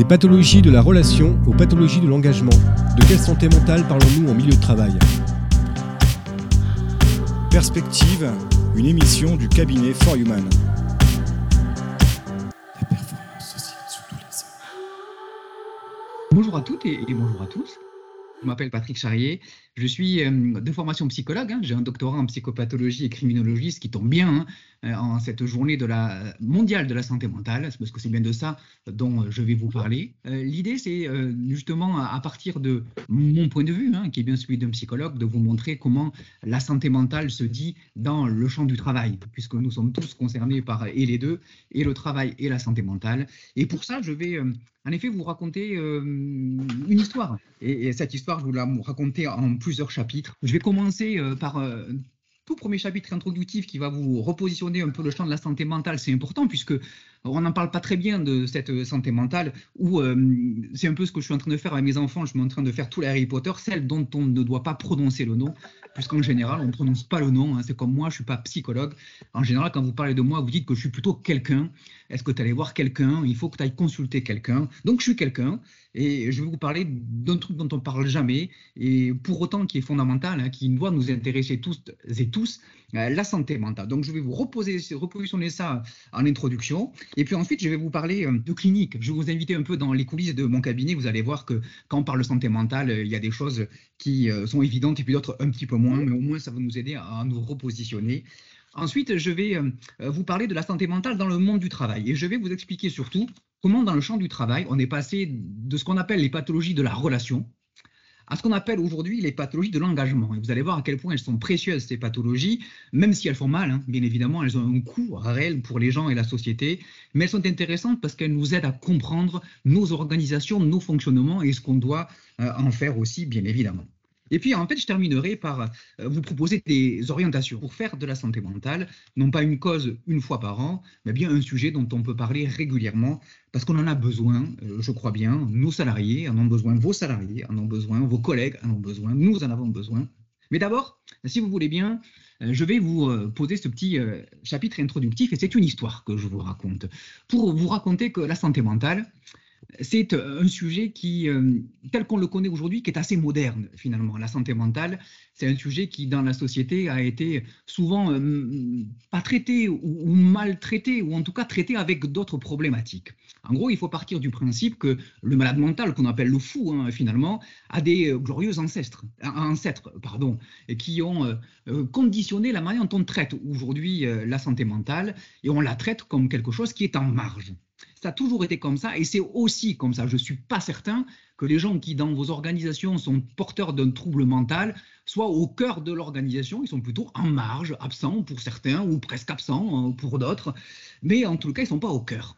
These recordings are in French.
Des pathologies de la relation aux pathologies de l'engagement. De quelle santé mentale parlons-nous en milieu de travail? Perspective, une émission du cabinet For Human. La performance sociale sous tous les Bonjour à toutes et bonjour à tous. Je m'appelle Patrick Charrier. Je suis euh, de formation psychologue. Hein. J'ai un doctorat en psychopathologie et criminologie, ce qui tombe bien hein, en cette journée de la, mondiale de la santé mentale, parce que c'est bien de ça dont euh, je vais vous parler. L'idée, c'est justement, à partir de mon point de vue, hein, qui est bien celui d'un psychologue, de vous montrer comment la santé mentale se dit dans le champ du travail, puisque nous sommes tous concernés par et les deux, et le travail et la santé mentale. Et pour ça, je vais en effet vous raconter une histoire. Et, et, cette histoire, je vous la raconter en plusieurs chapitres. Je vais commencer euh, par euh, premier chapitre introductif qui va vous repositionner un peu le champ de la santé mentale. C'est important puisque on n'en parle pas très bien de cette santé mentale, ou euh, c'est un peu ce que je suis en train de faire avec mes enfants, je suis en train de faire tout les Harry Potter, celle dont on ne doit pas prononcer le nom, puisqu'en général, on ne prononce pas le nom, hein. c'est comme moi, je ne suis pas psychologue. En général, quand vous parlez de moi, vous dites que je suis plutôt quelqu'un. Est-ce que tu allais voir quelqu'un? Il faut que tu ailles consulter quelqu'un. Donc, je suis quelqu'un, et je vais vous parler d'un truc dont on ne parle jamais, et pour autant qui est fondamental, hein, qui doit nous intéresser tous et tous, euh, la santé mentale. Donc, je vais vous reposer, repositionner ça en introduction. Et puis ensuite, je vais vous parler euh, de clinique. Je vais vous inviter un peu dans les coulisses de mon cabinet. Vous allez voir que quand on parle santé mentale, euh, il y a des choses qui sont évidentes et puis d'autres un petit peu moins, mais au moins ça va nous aider à nous repositionner. Ensuite, je vais vous parler de la santé mentale dans le monde du travail et je vais vous expliquer surtout comment dans le champ du travail, on est passé de ce qu'on appelle les pathologies de la relation, à ce qu'on appelle aujourd'hui les pathologies de l'engagement. Et vous allez voir à quel point elles sont précieuses, ces pathologies, même si elles font mal, hein. bien évidemment, elles ont un coût réel pour les gens et la société, mais elles sont intéressantes parce qu'elles nous aident à comprendre nos organisations, nos fonctionnements et ce qu'on doit euh, en faire aussi, bien évidemment. Et puis, en fait, je terminerai par euh, vous proposer des orientations pour faire de la santé mentale, non pas une cause une fois par an, mais bien un sujet dont on peut parler régulièrement, parce qu'on en a besoin, euh, je crois bien, nos salariés en ont besoin, vos salariés en ont besoin, vos collègues en ont besoin, nous en avons besoin. Mais d'abord, si vous voulez bien, euh, je vais vous poser ce petit chapitre introductif, et c'est une histoire que je vous raconte, pour vous raconter que la santé mentale, c'est euh, un sujet qui, euh, tel qu'on le connaît aujourd'hui, qui est assez moderne finalement. La santé mentale, c'est un sujet qui, dans la société, a été souvent euh, pas traité ou, mal traité, ou en tout cas traité avec d'autres problématiques. En gros, il faut partir du principe que le malade mental, qu'on appelle le fou hein, finalement, a des glorieux ancêtres, ancêtres pardon, qui ont conditionné la manière dont on traite aujourd'hui la santé mentale, et on la traite comme quelque chose qui est en marge. Ça a toujours été comme ça et c'est aussi comme ça. Je ne suis pas certain que les gens qui, dans vos organisations, sont porteurs d'un trouble mental soient au cœur de l'organisation. Ils sont plutôt en marge, absents pour certains ou presque absents hein, pour d'autres. Mais en tout cas, ils ne sont pas au cœur.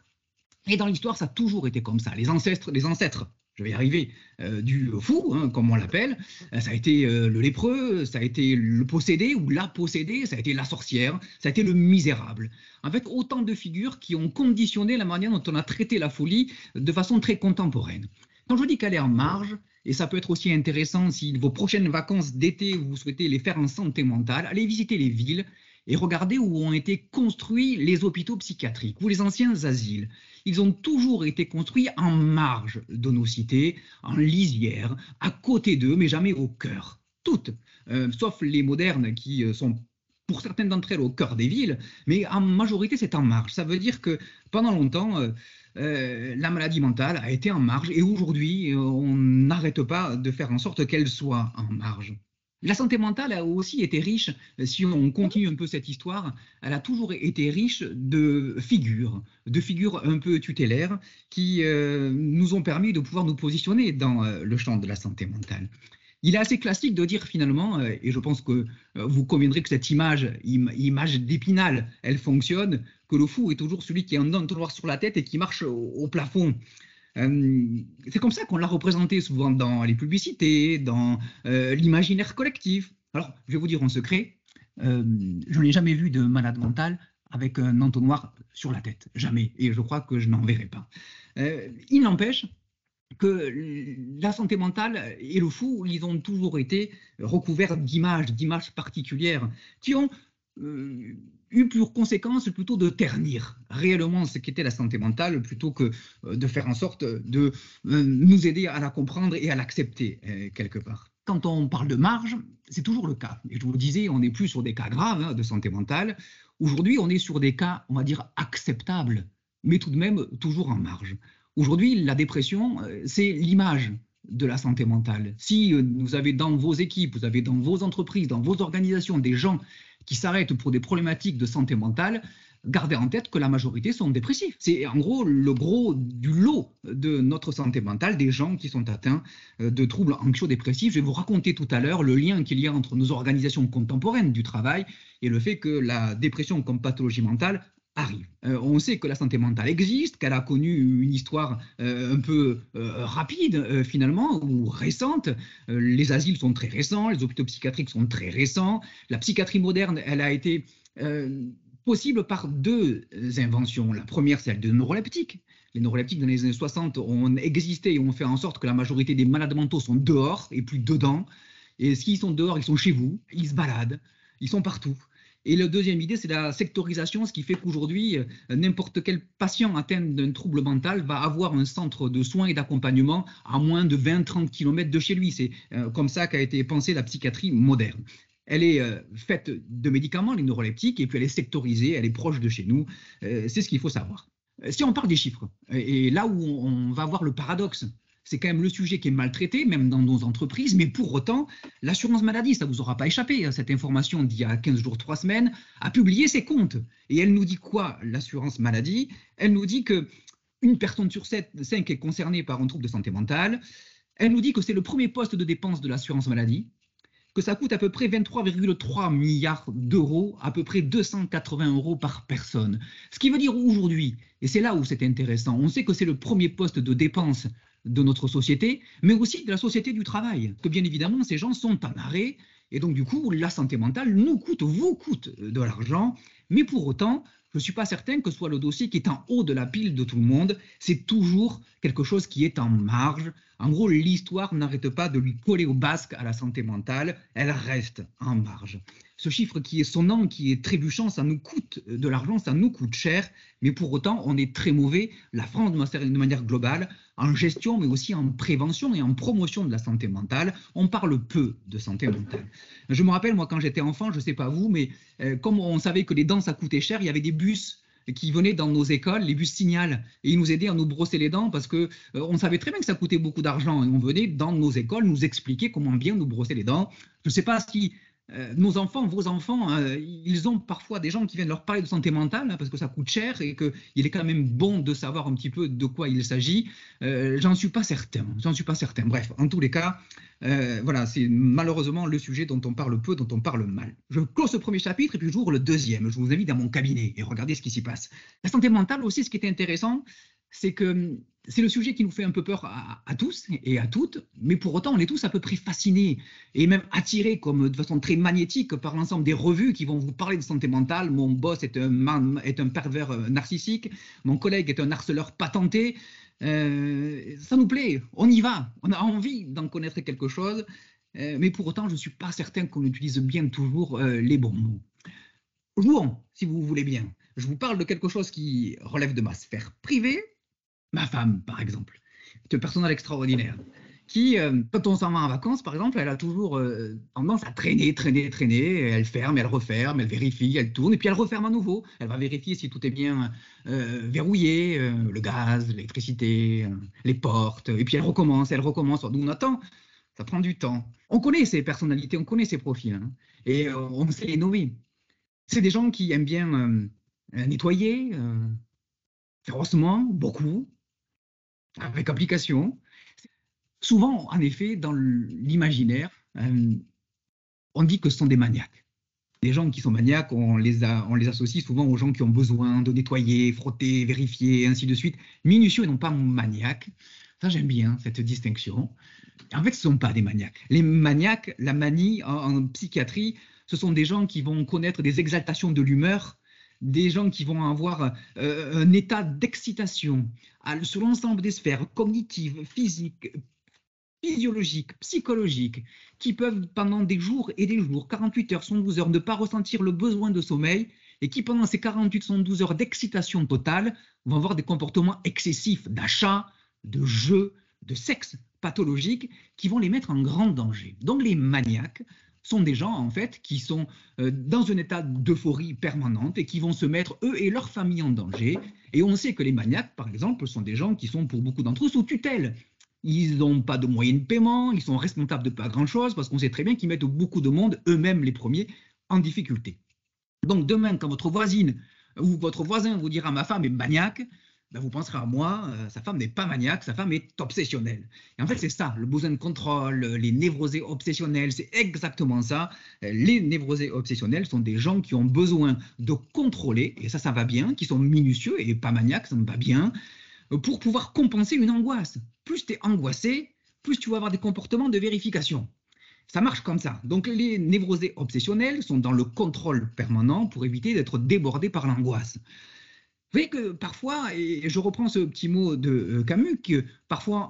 Et dans l'histoire, ça a toujours été comme ça. Les ancêtres, les ancêtres je vais y arriver, euh, du fou, hein, comme on l'appelle. Euh, ça a été euh, le lépreux, ça a été le possédé ou la possédée, ça a été la sorcière, ça a été le misérable. Fait, autant de figures qui ont conditionné la manière dont on a traité la folie de façon très contemporaine. Quand je dis qu'elle est en marge, et ça peut être aussi intéressant si vos prochaines vacances d'été, vous souhaitez les faire en santé mentale, allez visiter les villes et regardez où ont été construits les hôpitaux psychiatriques ou les anciens asiles ils ont toujours été construits en marge de nos cités, en lisière, à côté d'eux, mais jamais au cœur. Toutes, euh, sauf les modernes qui euh, sont pour certaines d'entre elles au cœur des villes, mais en majorité c'est en marge. Ça veut dire que pendant longtemps, euh, la maladie mentale a été en marge et aujourd'hui on n'arrête pas de faire en sorte qu'elle soit en marge. La santé mentale a aussi été riche, si on continue un peu cette histoire, elle a toujours été riche de figures, de figures un peu tutélaires qui euh, nous ont permis de pouvoir nous positionner dans euh, le champ de la santé mentale. Il est assez classique de dire finalement, euh, et je pense que vous conviendrez que cette image, image d'épinal, elle fonctionne, que le fou est toujours celui qui a un entonnoir sur la tête et qui marche au plafond. Euh, c'est comme ça qu'on l'a représenté souvent dans les publicités, dans euh, l'imaginaire collectif. Alors, je vais vous dire en secret, euh, je n'ai jamais vu de malade mental avec un entonnoir sur la tête, jamais, et je crois que je n'en verrai pas. il n'empêche que la santé mentale et le fou, ils ont toujours été recouverts d'images, d'images particulières, qui ont euh, eu pour conséquence plutôt de ternir réellement ce qu'était la santé mentale plutôt que euh, de faire en sorte de euh, nous aider à la comprendre et à l'accepter quelque part. Quand on parle de marge, c'est toujours le cas. Et je vous le disais, on n'est plus sur des cas graves hein, de santé mentale. Aujourd'hui, on est sur des cas, on va dire, acceptables, mais tout de même toujours en marge. Aujourd'hui, la dépression, c'est l'image de la santé mentale. Si vous avez dans vos équipes, vous avez dans vos entreprises, dans vos organisations des gens qui s'arrêtent pour des problématiques de santé mentale, gardez en tête que la majorité sont dépressifs. C'est en gros le gros du lot de notre santé mentale, des gens qui sont atteints euh, de troubles anxio-dépressifs. Je vais vous raconter tout à l'heure le lien qu'il y a entre nos organisations contemporaines du travail et le fait que la dépression comme pathologie mentale arrive. Euh, on sait que la santé mentale existe, qu'elle a connu une histoire euh, un peu rapide finalement ou récente. les asiles sont très récents, les hôpitaux psychiatriques sont très récents. La psychiatrie moderne, elle a été possible par deux inventions. La première, celle de neuroleptiques. Les neuroleptiques dans les années 60 ont existé et ont fait en sorte que la majorité des malades mentaux sont dehors et plus dedans. Et s'ils sont dehors, ils sont chez vous, ils se baladent, ils sont partout. Et la deuxième idée, c'est la sectorisation, ce qui fait qu'aujourd'hui, euh, n'importe quel patient atteint d'un trouble mental va avoir un centre de soins et d'accompagnement à moins de 20-30 km de chez lui. C'est euh, comme ça qu'a été pensée la psychiatrie moderne. Elle est euh, faite de médicaments, les neuroleptiques, et puis elle est sectorisée, elle est proche de chez nous. C'est ce qu'il faut savoir. Si on parle des chiffres, et là où on va voir le paradoxe, c'est quand même le sujet qui est maltraité, même dans nos entreprises, mais pour autant, l'assurance maladie, ça ne vous aura pas échappé, hein, cette information d'il y a 15 jours, 3 semaines, a publié ses comptes. Et elle nous dit quoi, l'assurance maladie? Elle nous dit que une personne sur 7, 5 est concernée par un trouble de santé mentale. Elle nous dit que c'est le premier poste de dépense de l'assurance maladie que ça coûte à peu près 23,3 milliards d'euros, à peu près 280 euros par personne. Ce qui veut dire aujourd'hui, et c'est là où c'est intéressant, on sait que c'est le premier poste de dépense de notre société, mais aussi de la société du travail, que bien évidemment ces gens sont en arrêt, et donc du coup la santé mentale nous coûte, vous coûte de l'argent, mais pour autant, je ne suis pas certain que ce soit le dossier qui est en haut de la pile de tout le monde. C'est toujours quelque chose qui est en marge. En gros, l'histoire n'arrête pas de lui coller au basque à la santé mentale. Elle reste en marge. Ce chiffre qui est sonnant, qui est trébuchant, ça nous coûte de l'argent, ça nous coûte cher, mais pour autant, on est très mauvais, la France de manière globale, en gestion, mais aussi en prévention et en promotion de la santé mentale. On parle peu de santé mentale. Je me rappelle, moi, quand j'étais enfant, je ne sais pas vous, mais euh, comme on savait que les dents, ça coûtait cher, il y avait des bus qui venaient dans nos écoles, les bus signal, et ils nous aidaient à nous brosser les dents parce que euh, on savait très bien que ça coûtait beaucoup d'argent et on venait dans nos écoles nous expliquer comment bien nous brosser les dents. Je ne sais pas si euh, nos enfants, vos enfants, euh, ils ont parfois des gens qui viennent leur parler de santé mentale hein, parce que ça coûte cher et qu'il est quand même bon de savoir un petit peu de quoi il s'agit. Euh, j'en suis pas certain. J'en suis pas certain. Bref, en tous les cas, voilà, c'est malheureusement le sujet dont on parle peu, dont on parle mal. Je close ce premier chapitre et puis j'ouvre le deuxième. Je vous invite dans mon cabinet et regardez ce qui s'y passe. La santé mentale aussi, ce qui est intéressant, c'est que c'est le sujet qui nous fait un peu peur à, tous et à toutes, mais pour autant, on est tous à peu près fascinés et même attirés comme de façon très magnétique par l'ensemble des revues qui vont vous parler de santé mentale. Mon boss est un, est un pervers euh, narcissique, mon collègue est un harceleur patenté. Euh, ça nous plaît, on y va, on a envie d'en connaître quelque chose, euh, mais pour autant, je ne suis pas certain qu'on utilise bien toujours les bons mots. Jouons, si vous voulez bien. Je vous parle de quelque chose qui relève de ma sphère privée, ma femme, par exemple, est un personnage extraordinaire, qui, euh, quand on s'en va en vacances, par exemple, elle a toujours euh, tendance à traîner, traîner, traîner. Elle ferme, elle referme, elle vérifie, elle tourne, et puis elle referme à nouveau. Elle va vérifier si tout est bien euh, verrouillé, le gaz, l'électricité, les portes, et puis elle recommence, elle recommence. Nous, on attend. Ça prend du temps. On connaît ces personnalités, on connaît ces profils, hein, et on sait les nommer. C'est des gens qui aiment bien nettoyer, férocement, beaucoup, avec application. Souvent, en effet, dans l'imaginaire, euh, on dit que ce sont des maniaques. Les gens qui sont maniaques, on les, associe souvent aux gens qui ont besoin de nettoyer, frotter, vérifier, ainsi de suite. Minutieux et non pas maniaques. Ça, j'aime bien cette distinction. En fait, ce ne sont pas des maniaques. Les maniaques, la manie en psychiatrie, ce sont des gens qui vont connaître des exaltations de l'humeur des gens qui vont avoir euh, un état d'excitation sur l'ensemble des sphères cognitives, physiques, physiologiques, psychologiques, qui peuvent pendant des jours et des jours, 48 heures, 112 heures, ne pas ressentir le besoin de sommeil et qui pendant ces 48, 112 heures d'excitation totale vont avoir des comportements excessifs d'achat, de jeu, de sexe pathologique qui vont les mettre en grand danger. Donc les maniaques sont des gens en fait qui sont euh, dans un état d'euphorie permanente et qui vont se mettre eux et leur famille en danger. Et on sait que les maniaques, par exemple, sont des gens qui sont pour beaucoup d'entre eux sous tutelle. Ils n'ont pas de moyens de paiement, ils sont responsables de pas grand-chose parce qu'on sait très bien qu'ils mettent beaucoup de monde, eux-mêmes les premiers, en difficulté. Donc demain, quand votre voisine ou votre voisin vous dira ma femme est maniaque, ben, vous penserez à moi, euh, sa femme n'est pas maniaque, sa femme est obsessionnelle. Et en fait, c'est ça, le besoin de contrôle, les névrosés obsessionnels, c'est exactement ça. Les névrosés obsessionnels sont des gens qui ont besoin de contrôler, et ça, ça va bien, qui sont minutieux et pas maniaques, ça me va bien, pour pouvoir compenser une angoisse. Plus tu es angoissé, plus tu vas avoir des comportements de vérification. Ça marche comme ça. Donc les névrosés obsessionnels sont dans le contrôle permanent pour éviter d'être débordés par l'angoisse. Vous voyez que parfois, et je reprends ce petit mot de euh, Camus, parfois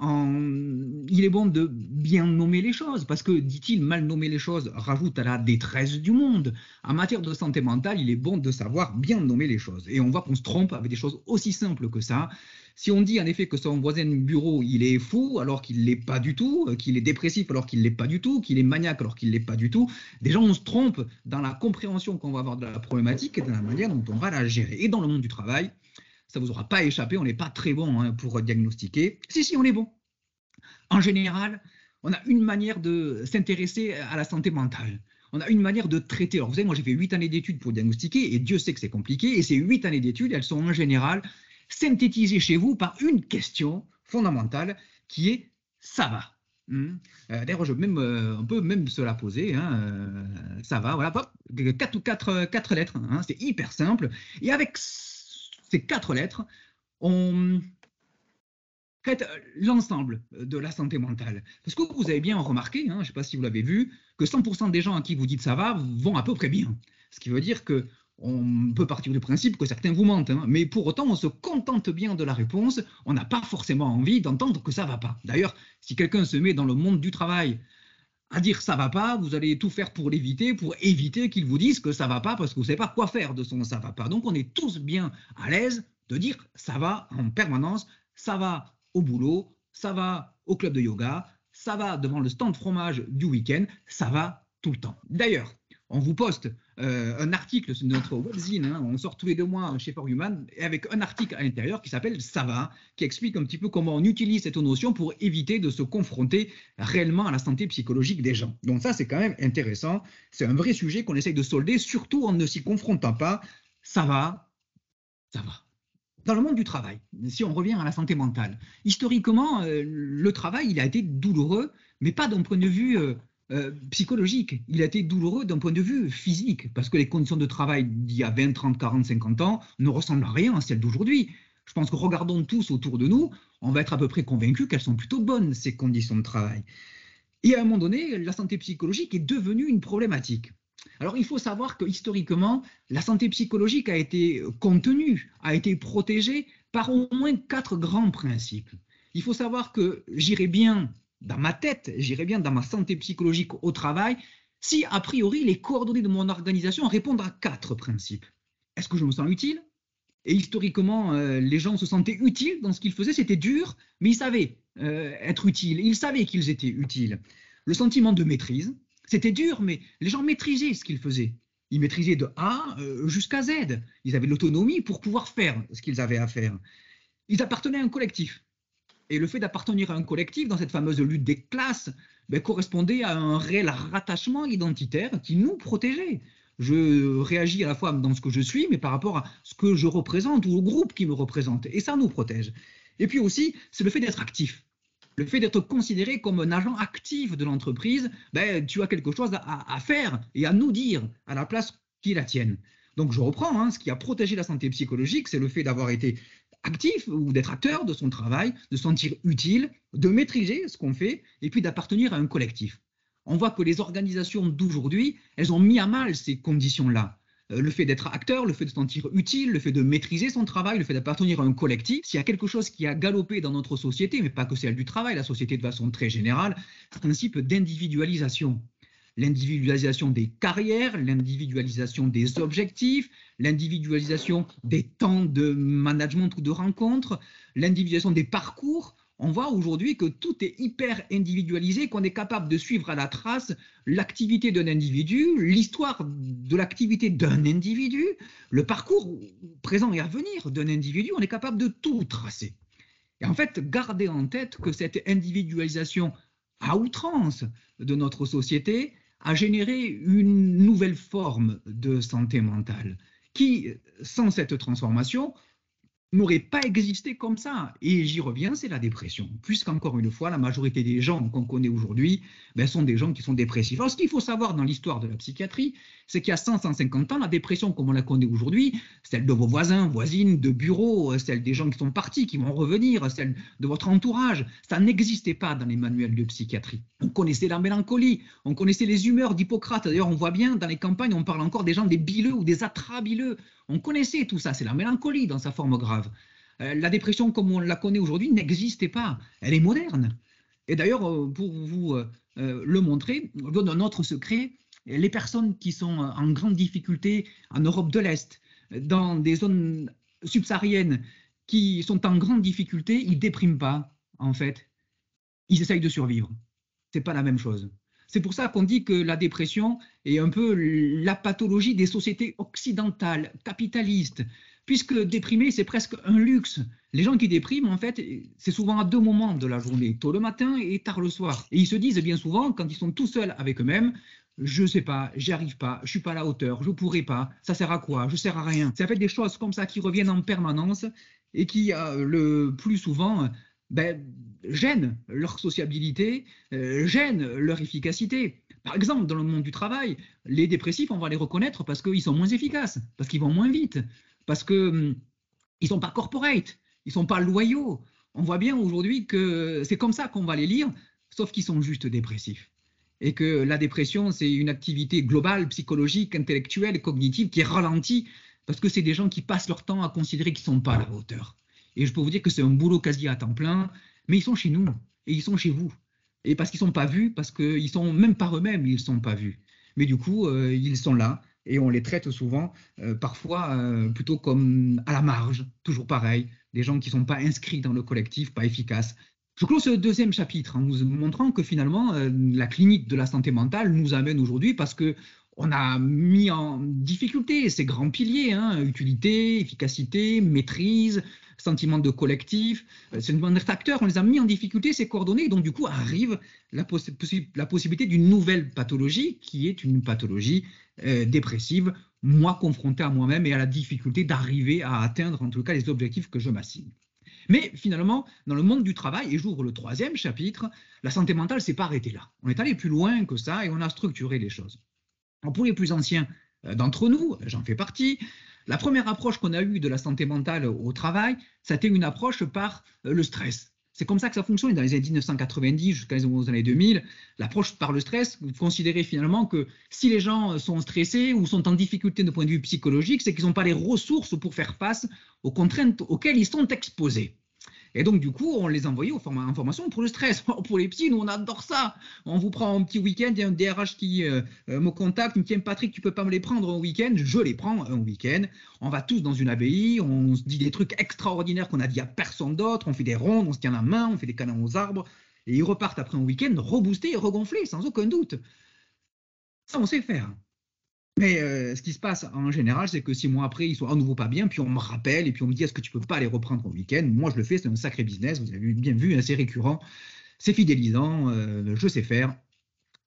il est bon de bien nommer les choses, parce que, dit-il, mal nommer les choses rajoute à la détresse du monde. En matière de santé mentale, il est bon de savoir bien nommer les choses. Et on voit qu'on se trompe avec des choses aussi simples que ça. Si on dit en effet que son voisin de bureau, il est fou alors qu'il l'est pas du tout, euh, qu'il est dépressif alors qu'il l'est pas du tout, qu'il est maniaque alors qu'il l'est pas du tout, déjà on se trompe dans la compréhension qu'on va avoir de la problématique et dans la manière dont on va la gérer. Et dans le monde du travail, ça ne vous aura pas échappé, on n'est pas très bon hein, pour diagnostiquer. Si, si, on est bon. En général, on a une manière de s'intéresser à la santé mentale. On a une manière de traiter. Alors, vous savez, moi, j'ai fait huit années d'études pour diagnostiquer, et Dieu sait que c'est compliqué. Et ces huit années d'études, elles sont en général synthétisé chez vous par une question fondamentale qui est ça va. Hmm. Euh, d'ailleurs, euh, on peut même se la poser. Hein, euh, ça va, voilà, quatre lettres. Hein, c'est hyper simple. Et avec ces quatre lettres, on traite l'ensemble de la santé mentale. Parce que vous avez bien remarqué, hein, je ne sais pas si vous l'avez vu, que 100% des gens à qui vous dites ça va vont à peu près bien. Ce qui veut dire que on peut partir du principe que certains vous mentent, hein. mais pour autant, on se contente bien de la réponse. On n'a pas forcément envie d'entendre que ça va pas. D'ailleurs, si quelqu'un se met dans le monde du travail à dire ça va pas, vous allez tout faire pour l'éviter, pour éviter qu'il vous dise que ça va pas, parce que vous ne savez pas quoi faire de son ça va pas. Donc, on est tous bien à l'aise de dire ça va en permanence, ça va au boulot, ça va au club de yoga, ça va devant le stand fromage du week-end, ça va tout le temps. D'ailleurs, on vous poste euh, un article sur notre webzine, hein, on sort tous les deux mois chez For Human, avec un article à l'intérieur qui s'appelle Ça va, qui explique un petit peu comment on utilise cette notion pour éviter de se confronter réellement à la santé psychologique des gens. Donc ça, c'est quand même intéressant. C'est un vrai sujet qu'on essaye de solder, surtout en ne s'y confrontant pas. Ça va, ça va. Dans le monde du travail, si on revient à la santé mentale, historiquement, euh, le travail, il a été douloureux, mais pas d'un point de vue... Euh, euh, psychologique. Il a été douloureux d'un point de vue physique, parce que les conditions de travail d'il y a 20, 30, 40, 50 ans ne ressemblent à rien à celles d'aujourd'hui. Je pense que regardons tous autour de nous, on va être à peu près convaincus qu'elles sont plutôt bonnes, ces conditions de travail. Et à un moment donné, la santé psychologique est devenue une problématique. Alors il faut savoir que historiquement, la santé psychologique a été contenue, a été protégée par au moins quatre grands principes. Il faut savoir que j'irai bien dans ma tête, j'irais bien dans ma santé psychologique au travail, si a priori les coordonnées de mon organisation répondent à quatre principes. Est-ce que je me sens utile? Et historiquement, euh, les gens se sentaient utiles dans ce qu'ils faisaient, c'était dur, mais ils savaient euh, être utiles, ils savaient qu'ils étaient utiles. Le sentiment de maîtrise, c'était dur, mais les gens maîtrisaient ce qu'ils faisaient. Ils maîtrisaient de A euh, jusqu'à Z. Ils avaient l'autonomie pour pouvoir faire ce qu'ils avaient à faire. Ils appartenaient à un collectif. Et le fait d'appartenir à un collectif dans cette fameuse lutte des classes ben, correspondait à un réel rattachement identitaire qui nous protégeait. Je réagis à la fois dans ce que je suis, mais par rapport à ce que je représente ou au groupe qui me représente. Et ça nous protège. Et puis aussi, c'est le fait d'être actif. Le fait d'être considéré comme un agent actif de l'entreprise, ben, tu as quelque chose à, faire et à nous dire à la place qui la tienne. Donc je reprends, hein, ce qui a protégé la santé psychologique, c'est le fait d'avoir été actif ou d'être acteur de son travail, de se sentir utile, de maîtriser ce qu'on fait et puis d'appartenir à un collectif. On voit que les organisations d'aujourd'hui, elles ont mis à mal ces conditions-là. euh, le fait d'être acteur, le fait de se sentir utile, le fait de maîtriser son travail, le fait d'appartenir à un collectif. S'il y a quelque chose qui a galopé dans notre société, mais pas que celle du travail, la société de façon très générale, c'est un principe d'individualisation l'individualisation des carrières, l'individualisation des objectifs, l'individualisation des temps de management ou de rencontres, l'individualisation des parcours. On voit aujourd'hui que tout est hyper individualisé, qu'on est capable de suivre à la trace l'activité d'un individu, l'histoire de l'activité d'un individu, le parcours présent et à venir d'un individu, on est capable de tout tracer. Et en fait, gardez en tête que cette individualisation à outrance de notre société, a généré une nouvelle forme de santé mentale qui, sans cette transformation, n'aurait pas existé comme ça. Et j'y reviens, c'est la dépression. Puisqu'encore une fois, la majorité des gens qu'on connaît aujourd'hui ben, sont des gens qui sont dépressifs. Alors, ce qu'il faut savoir dans l'histoire de la psychiatrie, c'est qu'il y a 100, 150 ans, la dépression comme on la connaît aujourd'hui, celle de vos voisins, voisines, de bureaux, celle des gens qui sont partis, qui vont revenir, celle de votre entourage, ça n'existait pas dans les manuels de psychiatrie. On connaissait la mélancolie, on connaissait les humeurs d'Hippocrate. D'ailleurs, on voit bien dans les campagnes, on parle encore des gens des bileux ou des atrabileux. On connaissait tout ça, c'est la mélancolie dans sa forme grave. Euh, la dépression comme on la connaît aujourd'hui n'existait pas, elle est moderne. Et d'ailleurs, euh, pour vous euh, le montrer, on donne un autre secret, les personnes qui sont en grande difficulté en Europe de l'Est, dans des zones subsahariennes qui sont en grande difficulté, ils dépriment pas, en fait. Ils essayent de survivre. Ce n'est pas la même chose. C'est pour ça qu'on dit que la dépression est un peu la pathologie des sociétés occidentales, capitalistes, puisque déprimer, c'est presque un luxe. Les gens qui dépriment, en fait, c'est souvent à deux moments de la journée, tôt le matin et tard le soir. Et ils se disent bien souvent, quand ils sont tout seuls avec eux-mêmes, je ne sais pas, j'y arrive pas, je suis pas à la hauteur, je pourrai pas, ça sert à quoi, je sers à rien. Ça fait des choses comme ça qui reviennent en permanence et qui, euh, le plus souvent, ben, gênent leur sociabilité, euh, gênent leur efficacité. Par exemple, dans le monde du travail, les dépressifs, on va les reconnaître parce qu'ils sont moins efficaces, parce qu'ils vont moins vite, parce qu'ils hum, ne sont pas corporate, ils ne sont pas loyaux. On voit bien aujourd'hui que c'est comme ça qu'on va les lire, sauf qu'ils sont juste dépressifs. Et que la dépression, c'est une activité globale, psychologique, intellectuelle, cognitive qui est ralentie parce que c'est des gens qui passent leur temps à considérer qu'ils ne sont pas à la hauteur. Et je peux vous dire que c'est un boulot quasi à temps plein, mais ils sont chez nous et ils sont chez vous. Et parce qu'ils ne sont pas vus, parce qu'ils sont même par eux-mêmes, ils ne sont pas vus. Mais du coup, euh, ils sont là et on les traite souvent, euh, parfois euh, plutôt comme à la marge, toujours pareil, des gens qui ne sont pas inscrits dans le collectif, pas efficaces. Je clôt ce deuxième chapitre en vous montrant que finalement, la clinique de la santé mentale nous amène aujourd'hui parce que on a mis en difficulté ces grands piliers, hein, utilité, efficacité, maîtrise, sentiment de collectif, euh, c'est une acteur, on les a mis en difficulté, ces coordonnées, donc du coup arrive la, la possibilité d'une nouvelle pathologie qui est une pathologie euh, dépressive, moi confronté à moi-même et à la difficulté d'arriver à atteindre en tout cas les objectifs que je m'assigne. Mais finalement, dans le monde du travail, et j'ouvre le troisième chapitre, la santé mentale s'est pas arrêtée là. On est allé plus loin que ça et on a structuré les choses. Pour les plus anciens euh, d'entre nous, j'en fais partie, la première approche qu'on a eue de la santé mentale au travail, c'était une approche par euh, le stress. C'est comme ça que ça fonctionne dans les années 1990 jusqu'à les années 2000. L'approche par le stress, vous considérez finalement que si les gens sont stressés ou sont en difficulté de point de vue psychologique, c'est qu'ils n'ont pas les ressources pour faire face aux contraintes auxquelles ils sont exposés. Et donc, du coup, on les envoyait aux en formation pour le stress. pour les psys, nous, on adore ça. On vous prend un petit week-end, il y a un DRH qui euh, euh, me contacte, il me dit Patrick, tu peux pas me les prendre un week-end? Je les prends un week-end. On va tous dans une abbaye, on se dit des trucs extraordinaires qu'on a dit à personne d'autre, on fait des rondes, on se tient la main, on fait des câlins aux arbres, et ils repartent après un week-end reboostés et regonflés, sans aucun doute. Ça, on sait faire. Mais euh, ce qui se passe en général, c'est que six mois après, ils sont à nouveau pas bien, puis on me rappelle, et puis on me dit est-ce que tu peux pas les reprendre au week-end? Moi, je le fais, c'est un sacré business, vous avez bien vu, c'est récurrent, c'est fidélisant, euh, je sais faire,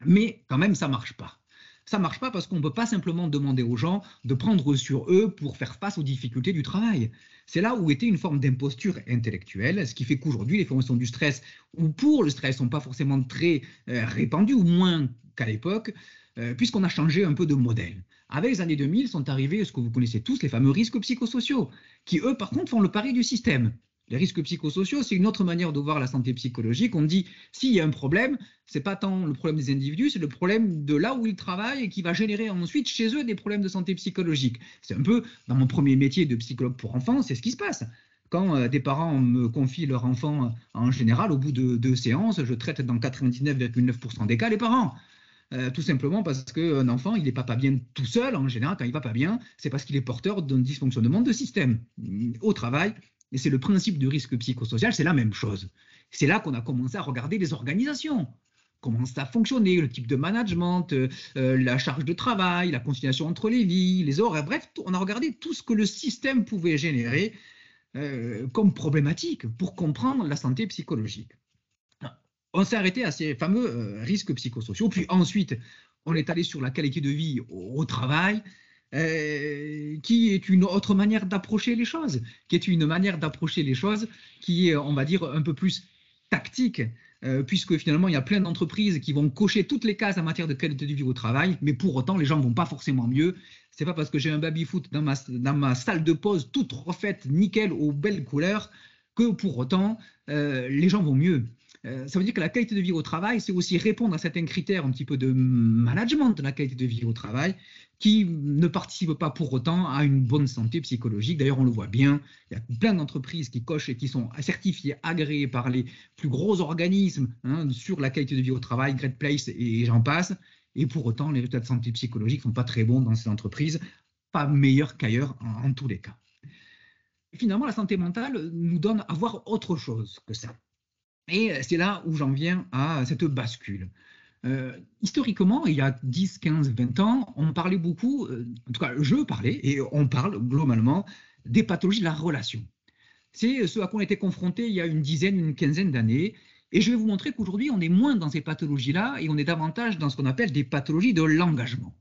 mais quand même, ça marche pas. Ça marche pas parce qu'on ne peut pas simplement demander aux gens de prendre sur eux pour faire face aux difficultés du travail. C'est là où était une forme d'imposture intellectuelle, ce qui fait qu'aujourd'hui, les formations du stress, ou pour le stress, sont pas forcément très euh, répandues, ou moins qu'à l'époque. Euh, puisqu'on a changé un peu de modèle. Avec les années 2000 sont arrivés ce que vous connaissez tous, les fameux risques psychosociaux, qui eux, par contre, font le pari du système. Les risques psychosociaux, c'est une autre manière de voir la santé psychologique. On dit, s'il y a un problème, c'est pas tant le problème des individus, c'est le problème de là où ils travaillent et qui va générer ensuite chez eux des problèmes de santé psychologique. C'est un peu, dans mon premier métier de psychologue pour enfants, c'est ce qui se passe. Quand euh, des parents me confient leur enfant, en général, au bout de deux séances, je traite dans 99,9% des cas les parents. Euh, tout simplement parce qu'un enfant, il n'est pas, pas bien tout seul, en général, quand il va pas bien, c'est parce qu'il est porteur d'un dysfonctionnement de système. Au travail, et c'est le principe du risque psychosocial, c'est la même chose. C'est là qu'on a commencé à regarder les organisations. Comment ça fonctionnait, le type de management, euh, euh, la charge de travail, la conciliation entre les vies, les horaires, bref, on a regardé tout ce que le système pouvait générer euh, comme problématique pour comprendre la santé psychologique. On s'est arrêté à ces fameux risques psychosociaux, puis ensuite on est allé sur la qualité de vie au travail, euh, qui est une autre manière d'approcher les choses, qui est une manière d'approcher les choses qui est, on va dire, un peu plus tactique, euh, puisque finalement, il y a plein d'entreprises qui vont cocher toutes les cases en matière de qualité de vie au travail, mais pour autant, les gens vont pas forcément mieux. C'est pas parce que j'ai un baby-foot dans ma, dans ma salle de pause, toute refaite, nickel, aux belles couleurs, que pour autant, euh, les gens vont mieux. Euh, ça veut dire que la qualité de vie au travail, c'est aussi répondre à certains critères un petit peu de management de la qualité de vie au travail qui ne participent pas pour autant à une bonne santé psychologique. D'ailleurs, on le voit bien, il y a plein d'entreprises qui cochent et qui sont certifiées, agréées par les plus gros organismes hein, sur la qualité de vie au travail, Great Place et j'en passe. Et pour autant, les résultats de santé psychologique ne sont pas très bons dans ces entreprises, pas meilleurs qu'ailleurs en, en tous les cas. finalement, la santé mentale nous donne à voir autre chose que ça. Et c'est là où j'en viens à cette bascule. Euh, historiquement, il y a 10, 15, 20 ans, on parlait beaucoup, euh, en tout cas je parlais, et on parle globalement des pathologies de la relation. C'est ce à quoi on était confronté il y a une dizaine, une quinzaine d'années. Et je vais vous montrer qu'aujourd'hui, on est moins dans ces pathologies-là et on est davantage dans ce qu'on appelle des pathologies de l'engagement.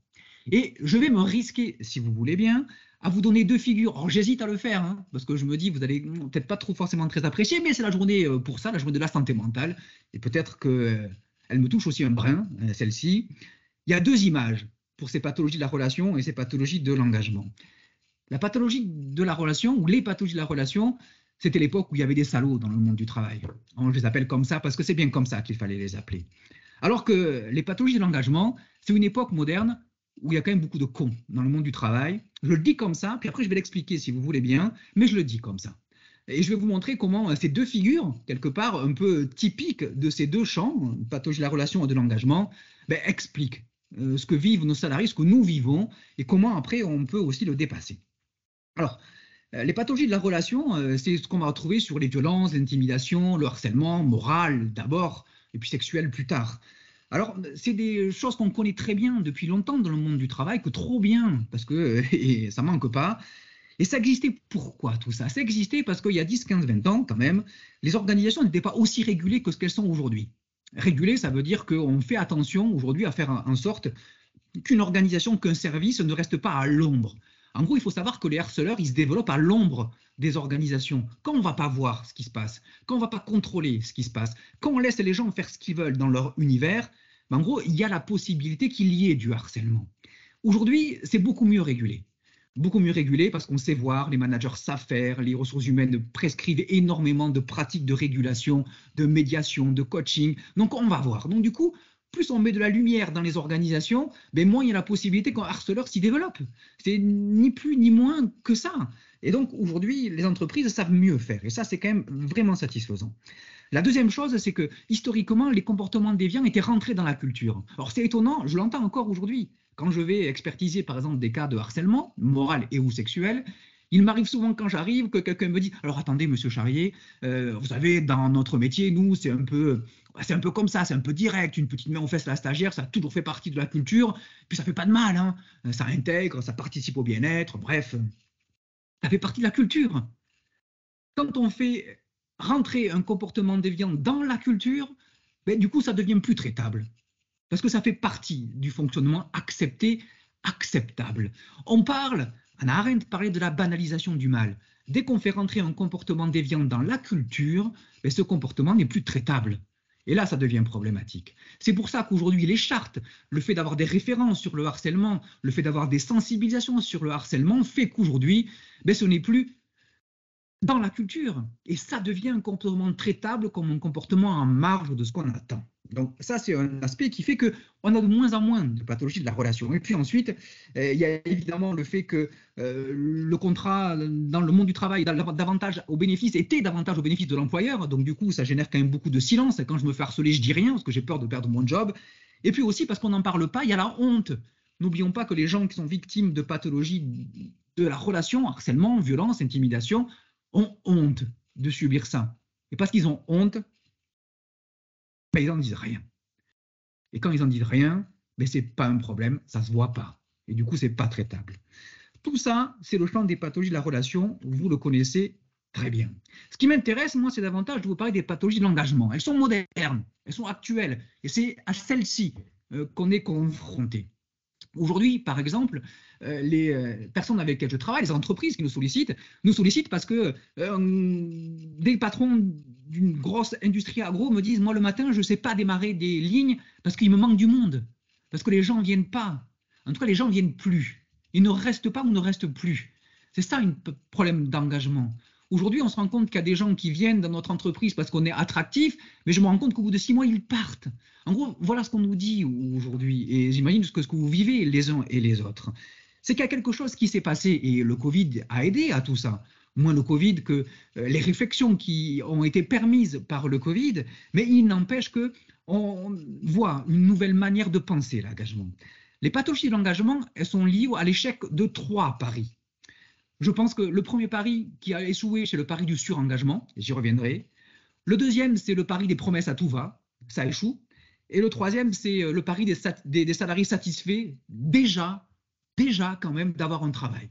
Et je vais me risquer, si vous voulez bien, à vous donner deux figures. Alors j'hésite à le faire, hein, parce que je me dis, vous allez peut-être pas trop forcément très apprécier, mais c'est la journée euh, pour ça, la journée de la santé mentale. Et peut-être que elle me touche aussi un brin, euh, celle-ci. Il y a deux images pour ces pathologies de la relation et ces pathologies de l'engagement. La pathologie de la relation, ou les pathologies de la relation, c'était l'époque où il y avait des salauds dans le monde du travail. On les appelle comme ça parce que c'est bien comme ça qu'il fallait les appeler. Alors que les pathologies de l'engagement, c'est une époque moderne où il y a quand même beaucoup de cons dans le monde du travail. Je le dis comme ça, puis après je vais l'expliquer si vous voulez bien, mais je le dis comme ça. Et je vais vous montrer comment euh, ces deux figures, quelque part un peu typiques de ces deux champs, pathologie de la relation et de l'engagement, ben, expliquent euh, ce que vivent nos salariés, ce que nous vivons, et comment après on peut aussi le dépasser. Alors, euh, les pathologies de la relation, c'est ce qu'on va retrouver sur les violences, l'intimidation, le harcèlement moral d'abord, et puis sexuel plus tard. Alors, c'est des choses qu'on connaît très bien depuis longtemps dans le monde du travail, que trop bien, parce que et ça manque pas. Et ça existait pourquoi tout ça? Ça existait parce qu'il y a 10, 15, 20 ans, quand même, les organisations n'étaient pas aussi régulées que ce qu'elles sont aujourd'hui. Régulées, ça veut dire qu'on fait attention aujourd'hui à faire en sorte qu'une organisation, qu'un service ne reste pas à l'ombre. En gros, il faut savoir que les harceleurs, ils se développent à l'ombre des organisations. Quand on ne va pas voir ce qui se passe, quand on ne va pas contrôler ce qui se passe, quand on laisse les gens faire ce qu'ils veulent dans leur univers, ben, en gros, il y a la possibilité qu'il y ait du harcèlement. Aujourd'hui, c'est beaucoup mieux régulé beaucoup mieux régulé parce qu'on sait voir, les managers savent faire, les ressources humaines prescrivent énormément de pratiques de régulation, de médiation, de coaching. Donc on va voir. Donc du coup, plus on met de la lumière dans les organisations, ben moins il y a la possibilité qu'un harceleur s'y développe. C'est ni plus ni moins que ça. Et donc aujourd'hui, les entreprises savent mieux faire. Et ça, c'est quand même vraiment satisfaisant. La deuxième chose, c'est que historiquement, les comportements déviants étaient rentrés dans la culture. Alors c'est étonnant, je l'entends encore aujourd'hui. Quand je vais expertiser, par exemple, des cas de harcèlement, moral et ou sexuel, il m'arrive souvent quand j'arrive que quelqu'un me dit alors attendez monsieur Charrier, euh, vous savez dans notre métier nous c'est un peu c'est un peu comme ça, c'est un peu direct, une petite main aux fesses la stagiaire, ça a toujours fait partie de la culture, puis ça fait pas de mal, hein, ça intègre, ça participe au bien-être, bref, ça fait partie de la culture. Quand on fait rentrer un comportement déviant dans la culture, ben, du coup ça devient plus traitable parce que ça fait partie du fonctionnement accepté, acceptable. On parle, Anna Arendt parlait de la banalisation du mal. Dès qu'on fait rentrer un comportement déviant dans la culture, ben, ce comportement n'est plus traitable. Et là, ça devient problématique. C'est pour ça qu'aujourd'hui, les chartes, le fait d'avoir des références sur le harcèlement, le fait d'avoir des sensibilisations sur le harcèlement, fait qu'aujourd'hui, ben, ce n'est plus dans la culture. Et ça devient un comportement traitable comme un comportement en marge de ce qu'on attend. Donc ça, c'est un aspect qui fait qu'on a de moins en moins de pathologies de la relation. Et puis ensuite, euh, il y a évidemment le fait que euh, le contrat dans le monde du travail davantage au bénéfice était davantage au bénéfice de l'employeur. Donc du coup, ça génère quand même beaucoup de silence. Quand je me fais harceler, je dis rien parce que j'ai peur de perdre mon job. Et puis aussi parce qu'on n'en parle pas, il y a la honte. N'oublions pas que les gens qui sont victimes de pathologies de la relation, harcèlement, violence, intimidation, ont honte de subir ça. Et parce qu'ils ont honte, ben, ils n'en disent rien. Et quand ils n'en disent rien, ben, ce n'est pas un problème, ça ne se voit pas. Et du coup, ce n'est pas traitable. Tout ça, c'est le champ des pathologies de la relation, vous le connaissez très bien. Ce qui m'intéresse, moi, c'est davantage de vous parler des pathologies de l'engagement. Elles sont modernes, elles sont actuelles, et c'est à celles-ci euh, qu'on est confronté. Aujourd'hui, par exemple, les euh, personnes avec lesquelles je travaille, les entreprises qui nous sollicitent, nous sollicitent parce que euh, des patrons d'une grosse industrie agro me disent, moi le matin, je ne sais pas démarrer des lignes parce qu'il me manque du monde, parce que les gens ne viennent pas. En tout cas, les gens ne viennent plus. Ils ne restent pas ou ne restent plus. C'est ça un problème d'engagement. Aujourd'hui, on se rend compte qu'il y a des gens qui viennent dans notre entreprise parce qu'on est attractif, mais je me rends compte qu'au bout de six mois, ils partent. En gros, voilà ce qu'on nous dit aujourd'hui. Et j'imagine ce que, ce que vous vivez les uns et les autres. C'est qu'il y a quelque chose qui s'est passé et le Covid a aidé à tout ça. Moins le Covid que euh, les réflexions qui ont été permises par le Covid, mais il n'empêche que on voit une nouvelle manière de penser l'engagement. Les pathologies de l'engagement, elles sont liées à l'échec de trois paris. Je pense que le premier pari qui a échoué, c'est le pari du surengagement, j'y reviendrai. Le deuxième, c'est le pari des promesses à tout va, ça échoue. Et le troisième, c'est euh, le pari des, salariés satisfaits, déjà, déjà quand même, d'avoir un travail.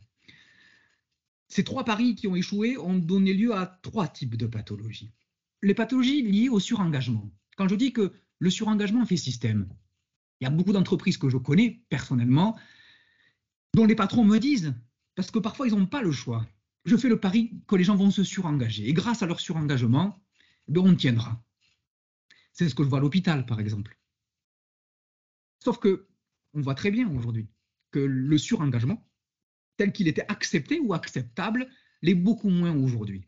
Ces trois paris qui ont échoué ont donné lieu à trois types de pathologies. Les pathologies liées au surengagement. Quand je dis que le surengagement fait système, il y a beaucoup d'entreprises que je connais personnellement dont les patrons me disent parce que parfois ils n'ont pas le choix. Je fais le pari que les gens vont se surengager. Et grâce à leur surengagement, eh on tiendra. C'est ce que je vois à l'hôpital, par exemple. Sauf que on voit très bien aujourd'hui le surengagement, tel qu'il était accepté ou acceptable, l'est beaucoup moins aujourd'hui.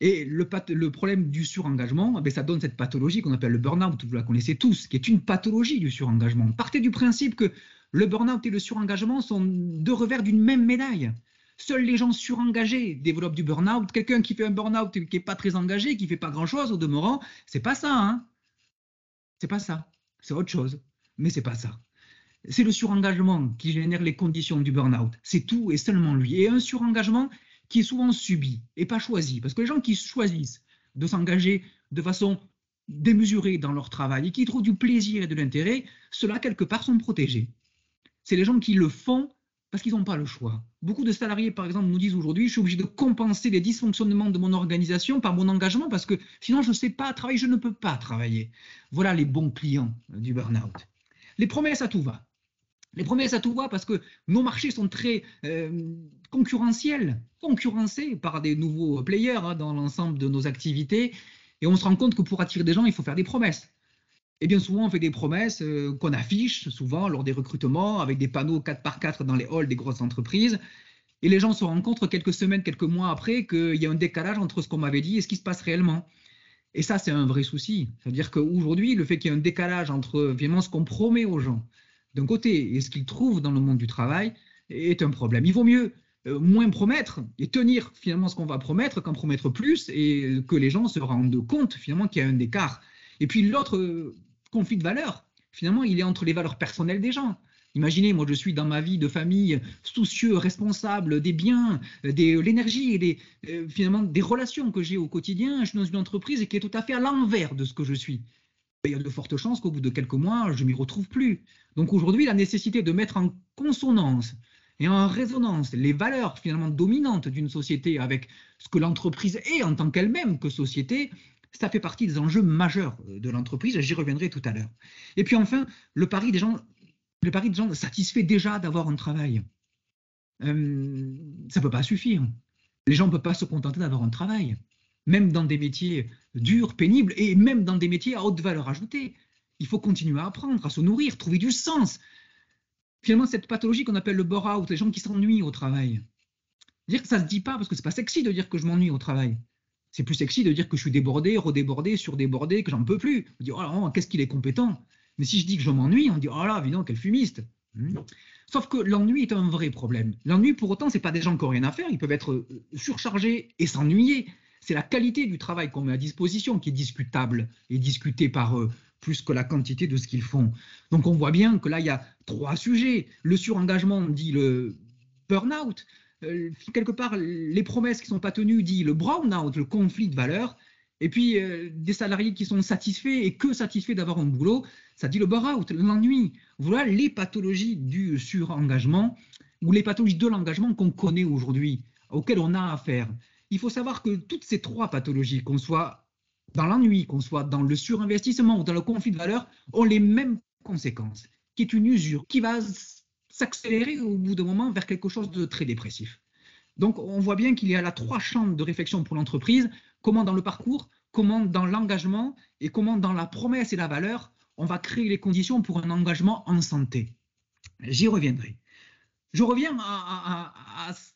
Et le, problème du surengagement, eh ça donne cette pathologie qu'on appelle le burn-out, vous la connaissez tous, qui est une pathologie du surengagement. Partez du principe que le burn-out et le surengagement sont deux revers d'une même médaille. Seuls les gens surengagés développent du burn-out. Quelqu'un qui fait un burn-out et qui n'est pas très engagé, qui ne fait pas grand-chose au demeurant, c'est pas ça. Hein c'est pas ça. C'est autre chose. Mais c'est pas ça. C'est le surengagement qui génère les conditions du burn-out. C'est tout et seulement lui. Et un surengagement qui est souvent subi et pas choisi. Parce que les gens qui choisissent de s'engager de façon démesurée dans leur travail et qui trouvent du plaisir et de l'intérêt, ceux-là, quelque part, sont protégés c'est les gens qui le font parce qu'ils n'ont pas le choix. Beaucoup de salariés, par exemple, nous disent aujourd'hui, je suis obligé de compenser les dysfonctionnements de mon organisation par mon engagement parce que sinon je ne sais pas travailler, je ne peux pas travailler. Voilà les bons clients du burn-out. Les promesses à tout va. Les promesses à tout va parce que nos marchés sont très euh, concurrentiels, concurrencés par des nouveaux players hein, dans l'ensemble de nos activités. Et on se rend compte que pour attirer des gens, il faut faire des promesses. Et bien souvent, on fait des promesses euh, qu'on affiche souvent lors des recrutements avec des panneaux 4 par 4 dans les halls des grosses entreprises. Et les gens se rendent compte quelques semaines, quelques mois après qu'il y a un décalage entre ce qu'on m'avait dit et ce qui se passe réellement. Et ça, c'est un vrai souci. C'est-à-dire qu'aujourd'hui, le fait qu'il y ait un décalage entre vraiment ce qu'on promet aux gens d'un côté et ce qu'ils trouvent dans le monde du travail est un problème. Il vaut mieux euh, moins promettre et tenir finalement ce qu'on va promettre qu'en promettre plus et que les gens se rendent compte finalement qu'il y a un écart. Et puis l'autre conflit de valeurs, finalement, il est entre les valeurs personnelles des gens. Imaginez, moi je suis dans ma vie de famille soucieux, responsable des biens, de l'énergie et des, euh, finalement des relations que j'ai au quotidien. Je suis dans une entreprise qui est tout à fait à l'envers de ce que je suis. Il y a de fortes chances qu'au bout de quelques mois, je m'y retrouve plus. Donc aujourd'hui, la nécessité de mettre en consonance et en résonance les valeurs finalement dominantes d'une société avec ce que l'entreprise est en tant qu'elle-même que société, ça fait partie des enjeux majeurs euh, de l'entreprise, j'y reviendrai tout à l'heure. Et puis enfin, le pari des gens, le pari des gens satisfait déjà d'avoir un travail. Euh, ça ne peut pas suffire. Les gens ne peuvent pas se contenter d'avoir un travail, même dans des métiers durs, pénibles, et même dans des métiers à haute valeur ajoutée. Il faut continuer à apprendre, à se nourrir, trouver du sens. Finalement, cette pathologie qu'on appelle le bore-out, les gens qui s'ennuient au travail, Dire que ça se dit pas parce que c'est pas sexy de dire que je m'ennuie au travail. C'est plus sexy de dire que je suis débordé, redébordé, surdébordé, que j'en peux plus. On dit, oh là, qu'est-ce qu'il est compétent. Mais si je dis que je m'ennuie, on dit, oh là, évidemment, quel fumiste. Hmm. Sauf que l'ennui est un vrai problème. L'ennui, pour autant, c'est pas des gens qui n'ont rien à faire. Ils peuvent être euh, surchargés et s'ennuyer. C'est la qualité du travail qu'on met à disposition qui est discutable et discutée par eux plus que la quantité de ce qu'ils font. Donc on voit bien que là, il y a trois sujets. Le surengagement dit le burn-out. Euh, quelque part, les promesses qui ne sont pas tenues dit le brown-out, le conflit de valeurs. Et puis, euh, des salariés qui sont satisfaits et que satisfaits d'avoir un boulot, ça dit le burn-out, l'ennui. Voilà les pathologies du surengagement ou les pathologies de l'engagement qu'on connaît aujourd'hui, auxquelles on a affaire. Il faut savoir que toutes ces trois pathologies, qu'on soit dans l'ennui, qu'on soit dans le surinvestissement ou dans le conflit de valeurs, ont les mêmes conséquences, qui est une usure, qui va s'accélérer au bout d'un moment vers quelque chose de très dépressif. Donc on voit bien qu'il y a là trois champs de réflexion pour l'entreprise, comment dans le parcours, comment dans l'engagement et comment dans la promesse et la valeur, on va créer les conditions pour un engagement en santé. J'y reviendrai. Je reviens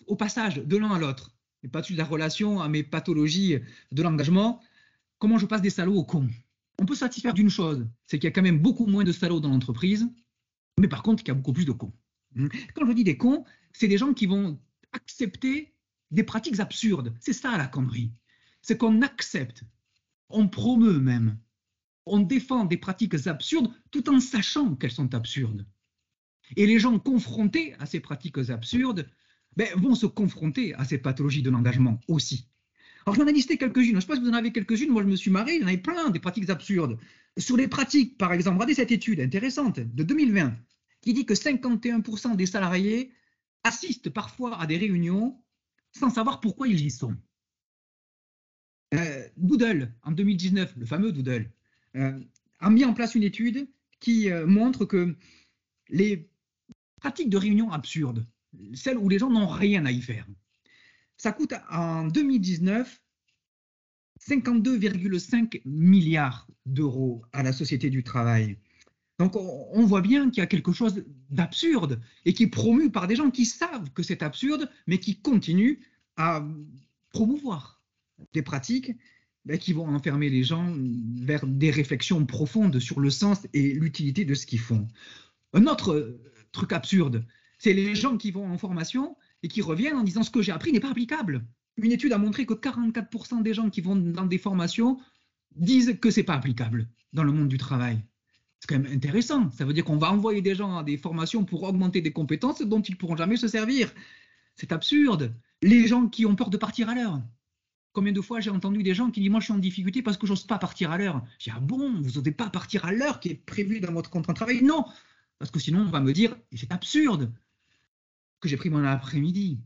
au passage de l'un à l'autre, et pas de la relation à mes pathologies de l'engagement, comment je passe des salauds aux cons. On peut satisfaire d'une chose, c'est qu'il y a quand même beaucoup moins de salauds dans l'entreprise, mais par contre, il y a beaucoup plus de cons. Hmm. Quand je dis des cons, c'est des gens qui vont accepter des pratiques absurdes. C'est ça la connerie. C'est qu'on accepte, on promeut même, on défend des pratiques absurdes tout en sachant qu'elles sont absurdes. Et les gens confrontés à ces pratiques absurdes ben, vont se confronter à ces pathologies de l'engagement aussi. Alors j'en ai listé quelques-unes, je ne sais pas si vous en avez quelques-unes, moi je me suis marré, il y en avait plein, des pratiques absurdes. Sur les pratiques, par exemple, regardez cette étude intéressante de 2020 qui dit que 51% des salariés assistent parfois à des réunions sans savoir pourquoi ils y sont. Euh, Doodle, en 2019, le fameux Doodle, euh, a mis en place une étude qui euh, montre que les pratiques de réunion absurdes, celles où les gens n'ont rien à y faire, ça coûte en 2019 52,5 milliards d'euros à la Société du Travail. Donc on, voit bien qu'il y a quelque chose d'absurde et qui est promu par des gens qui savent que c'est absurde, mais qui continuent à promouvoir des pratiques ben, qui vont enfermer les gens vers des réflexions profondes sur le sens et l'utilité de ce qu'ils font. Un autre truc absurde, c'est les gens qui vont en formation et qui reviennent en disant ce que j'ai appris n'est pas applicable. Une étude a montré que 44% des gens qui vont dans des formations disent que c'est pas applicable dans le monde du travail. C'est quand même intéressant. Ça veut dire qu'on va envoyer des gens à des formations pour augmenter des compétences dont ils pourront jamais se servir. C'est absurde. Les gens qui ont peur de partir à l'heure. Combien de fois j'ai entendu des gens qui disent Moi, je suis en difficulté parce que j'ose pas partir à l'heure. J'ai Ah bon, vous n'osez pas partir à l'heure qui est prévue dans votre contrat de travail? Non Parce que sinon, on va me dire C'est absurde que j'ai pris mon après-midi.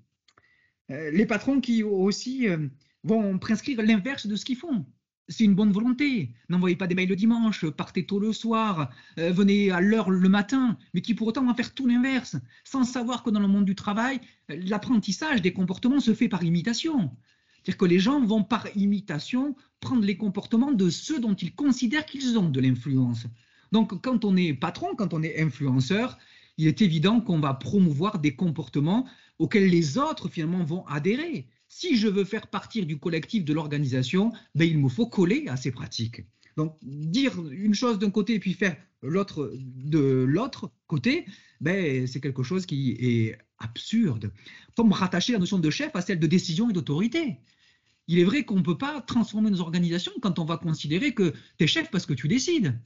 Euh, les patrons qui aussi euh, vont prescrire l'inverse de ce qu'ils font. C'est une bonne volonté. N'envoyez pas des mails le dimanche, partez tôt le soir, euh, venez à l'heure le matin, mais qui pour autant vont faire tout l'inverse, sans savoir que dans le monde du travail, l'apprentissage des comportements se fait par imitation. C'est-à-dire que les gens vont par imitation prendre les comportements de ceux dont ils considèrent qu'ils ont de l'influence. Donc quand on est patron, quand on est influenceur, il est évident qu'on va promouvoir des comportements auxquels les autres finalement vont adhérer. Si je veux faire partir du collectif de l'organisation, ben, il me faut coller à ces pratiques. Donc dire une chose d'un côté et puis faire l'autre de l'autre côté, ben, c'est quelque chose qui est absurde. Comme rattacher la notion de chef à celle de décision et d'autorité il est vrai qu'on ne peut pas transformer nos organisations quand on va considérer que tu es chef parce que tu décides.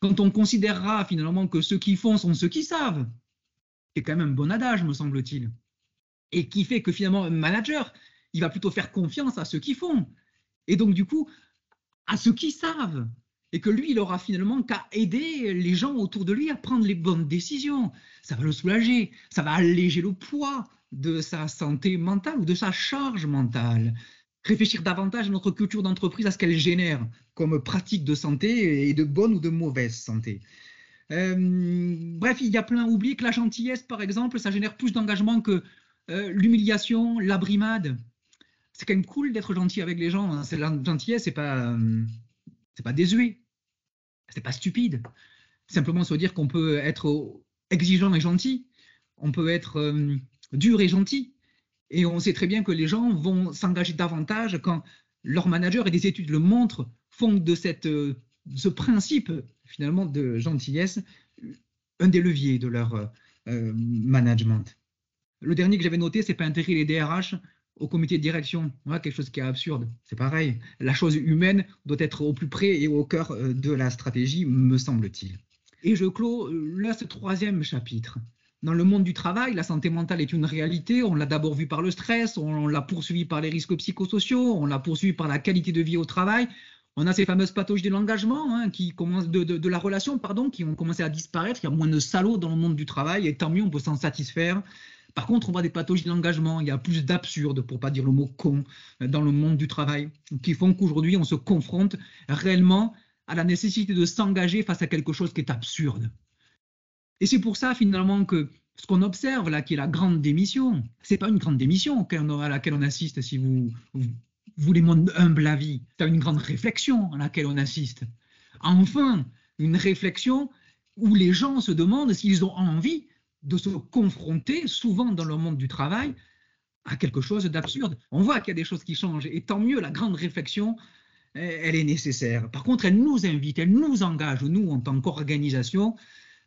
Quand on considérera finalement que ceux qui font sont ceux qui savent. C'est quand même un bon adage, me semble-t-il. Et qui fait que finalement, un manager, il va plutôt faire confiance à ceux qui font. Et donc, du coup, à ceux qui savent. Et que lui, il aura finalement qu'à aider les gens autour de lui à prendre les bonnes décisions. Ça va le soulager, ça va alléger le poids de sa santé mentale ou de sa charge mentale réfléchir davantage à notre culture d'entreprise, à ce qu'elle génère comme pratique de santé et de bonne ou de mauvaise santé. Euh, bref, il y a plein oublié que la gentillesse, par exemple, ça génère plus d'engagement que euh, l'humiliation, la brimade. C'est quand même cool d'être gentil avec les gens. Hein. La gentillesse, c'est pas, euh, pas désuet, c'est pas stupide. Simplement se dire qu'on peut être exigeant et gentil, on peut être dur et gentil, Et on sait très bien que les gens vont s'engager davantage quand leur manager, et des études le montrent, font de cette, euh, ce principe finalement de gentillesse un des leviers de leur euh, management. Le dernier que j'avais noté, c'est pas intégrer les DRH au comité de direction. Quelque chose qui est absurde. C'est pareil. La chose humaine doit être au plus près et au cœur euh, de la stratégie, me semble-t-il. Et je clôt là ce troisième chapitre. Dans le monde du travail, la santé mentale est une réalité. On l'a d'abord vu par le stress, on l'a poursuivi par les risques psychosociaux, on l'a poursuivi par la qualité de vie au travail. On a ces fameuses pathologies de l'engagement, hein, qui commencent de, de, la relation, pardon, qui ont commencé à disparaître. Il y a moins de salauds dans le monde du travail, et tant mieux, on peut s'en satisfaire. Par contre, on voit des pathologies de l'engagement. Il y a plus d'absurdes, pour pas dire le mot con, dans le monde du travail, qui font qu'aujourd'hui, on se confronte réellement à la nécessité de s'engager face à quelque chose qui est absurde. Et c'est pour ça finalement que ce qu'on observe là, qui est la grande démission, c'est pas une grande démission à laquelle on assiste si vous, voulez mon humble avis. C'est une grande réflexion à laquelle on assiste. Enfin, une réflexion où les gens se demandent s'ils ont envie de se confronter, souvent dans le monde du travail, à quelque chose d'absurde. On voit qu'il y a des choses qui changent, et tant mieux, la grande réflexion, elle est nécessaire. Par contre, elle nous invite, elle nous engage, nous, en tant qu'organisation,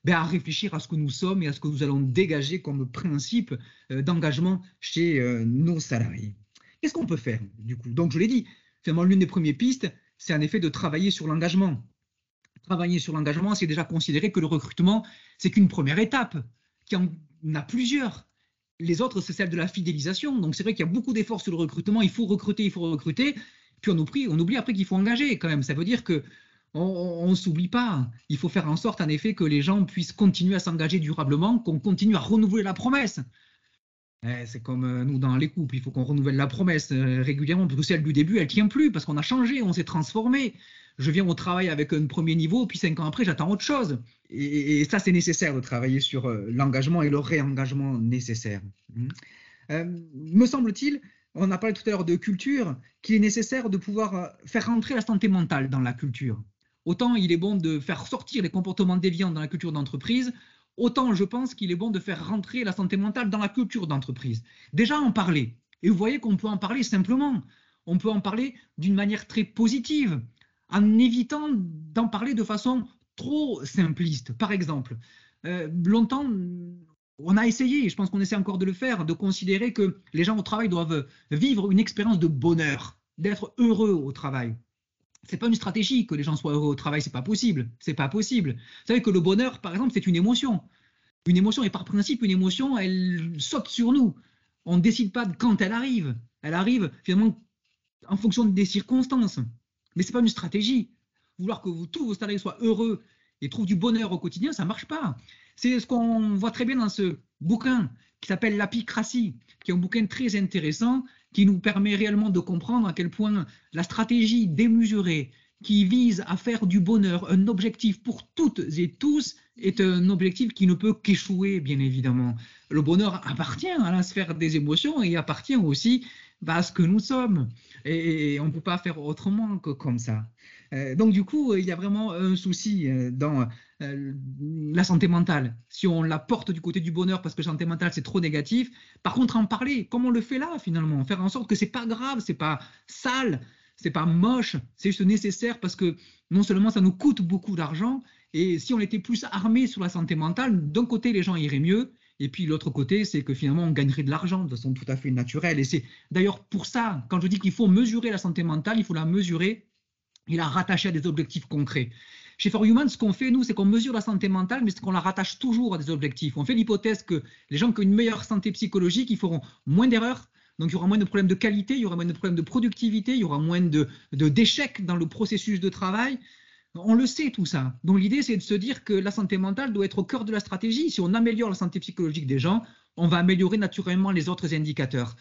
ben, à réfléchir à ce que nous sommes et à ce que nous allons dégager comme principe euh, d'engagement chez euh, nos salariés. Qu'est-ce qu'on peut faire du coup? Donc je l'ai dit, finalement l'une des premières pistes, c'est en effet de travailler sur l'engagement. Travailler sur l'engagement, c'est déjà considérer que le recrutement, c'est qu'une première étape, qu'il y en a plusieurs. Les autres, c'est celle de la fidélisation. Donc c'est vrai qu'il y a beaucoup d'efforts sur le recrutement. Il faut recruter, il faut recruter. Puis on oublie, on oublie après qu'il faut engager quand même. Ça veut dire que on ne s'oublie pas. Il faut faire en sorte, en effet, que les gens puissent continuer à s'engager durablement, qu'on continue à renouveler la promesse. Eh, c'est comme euh, nous dans les couples, il faut qu'on renouvelle la promesse euh, régulièrement, parce que celle du début, elle tient plus, parce qu'on a changé, on s'est transformé. Je viens au travail avec un premier niveau, puis cinq ans après, j'attends autre chose. Et, ça, c'est nécessaire de travailler sur euh, l'engagement et le réengagement nécessaire. Mmh. me semble-t-il, on a parlé tout à l'heure de culture, qu'il est nécessaire de pouvoir faire rentrer la santé mentale dans la culture. Autant il est bon de faire sortir les comportements déviants dans la culture d'entreprise, autant je pense qu'il est bon de faire rentrer la santé mentale dans la culture d'entreprise. Déjà en parler. Et vous voyez qu'on peut en parler simplement. On peut en parler d'une manière très positive, en évitant d'en parler de façon trop simpliste. Par exemple, euh, longtemps, on a essayé, et je pense qu'on essaie encore de le faire, de considérer que les gens au travail doivent vivre une expérience de bonheur, d'être heureux au travail c'est pas une stratégie que les gens soient heureux au travail, c'est pas possible. C'est pas possible. Vous savez que le bonheur, par exemple, c'est une émotion. Une émotion, et par principe, une émotion, elle saute sur nous. On ne décide pas de quand elle arrive. Elle arrive finalement en fonction des circonstances. Mais c'est pas une stratégie. Vouloir que tous vos salariés soient heureux et trouvent du bonheur au quotidien, ça marche pas. C'est ce qu'on voit très bien dans ce bouquin qui s'appelle L'apicratie, qui est un bouquin très intéressant qui nous permet réellement de comprendre à quel point la stratégie démesurée qui vise à faire du bonheur un objectif pour toutes et tous est un objectif qui ne peut qu'échouer, bien évidemment. Le bonheur appartient à la sphère des émotions et appartient aussi à ce que nous sommes. Et on ne peut pas faire autrement que comme ça. Euh, donc du coup, il y a vraiment un souci euh, dans euh, la santé mentale. Si on la porte du côté du bonheur parce que santé mentale c'est trop négatif, par contre en parler, comme on le fait là finalement, faire en sorte que c'est pas grave, c'est pas sale, c'est pas moche, c'est juste nécessaire parce que non seulement ça nous coûte beaucoup d'argent, et si on était plus armé sur la santé mentale, d'un côté les gens iraient mieux, et puis l'autre côté, c'est que finalement, on gagnerait de l'argent de façon tout à fait naturelle. Et c'est d'ailleurs pour ça, quand je dis qu'il faut mesurer la santé mentale, il faut la mesurer il a rattaché à des objectifs concrets. Chez For Human, ce qu'on fait, nous, c'est qu'on mesure la santé mentale, mais c'est qu'on la rattache toujours à des objectifs. On fait l'hypothèse que les gens qui ont une meilleure santé psychologique, ils feront moins d'erreurs, donc il y aura moins de problèmes de qualité, il y aura moins de problèmes de productivité, il y aura moins de, d'échecs dans le processus de travail. On le sait tout ça. Donc l'idée, c'est de se dire que la santé mentale doit être au cœur de la stratégie. Si on améliore la santé psychologique des gens, on va améliorer naturellement les autres indicateurs.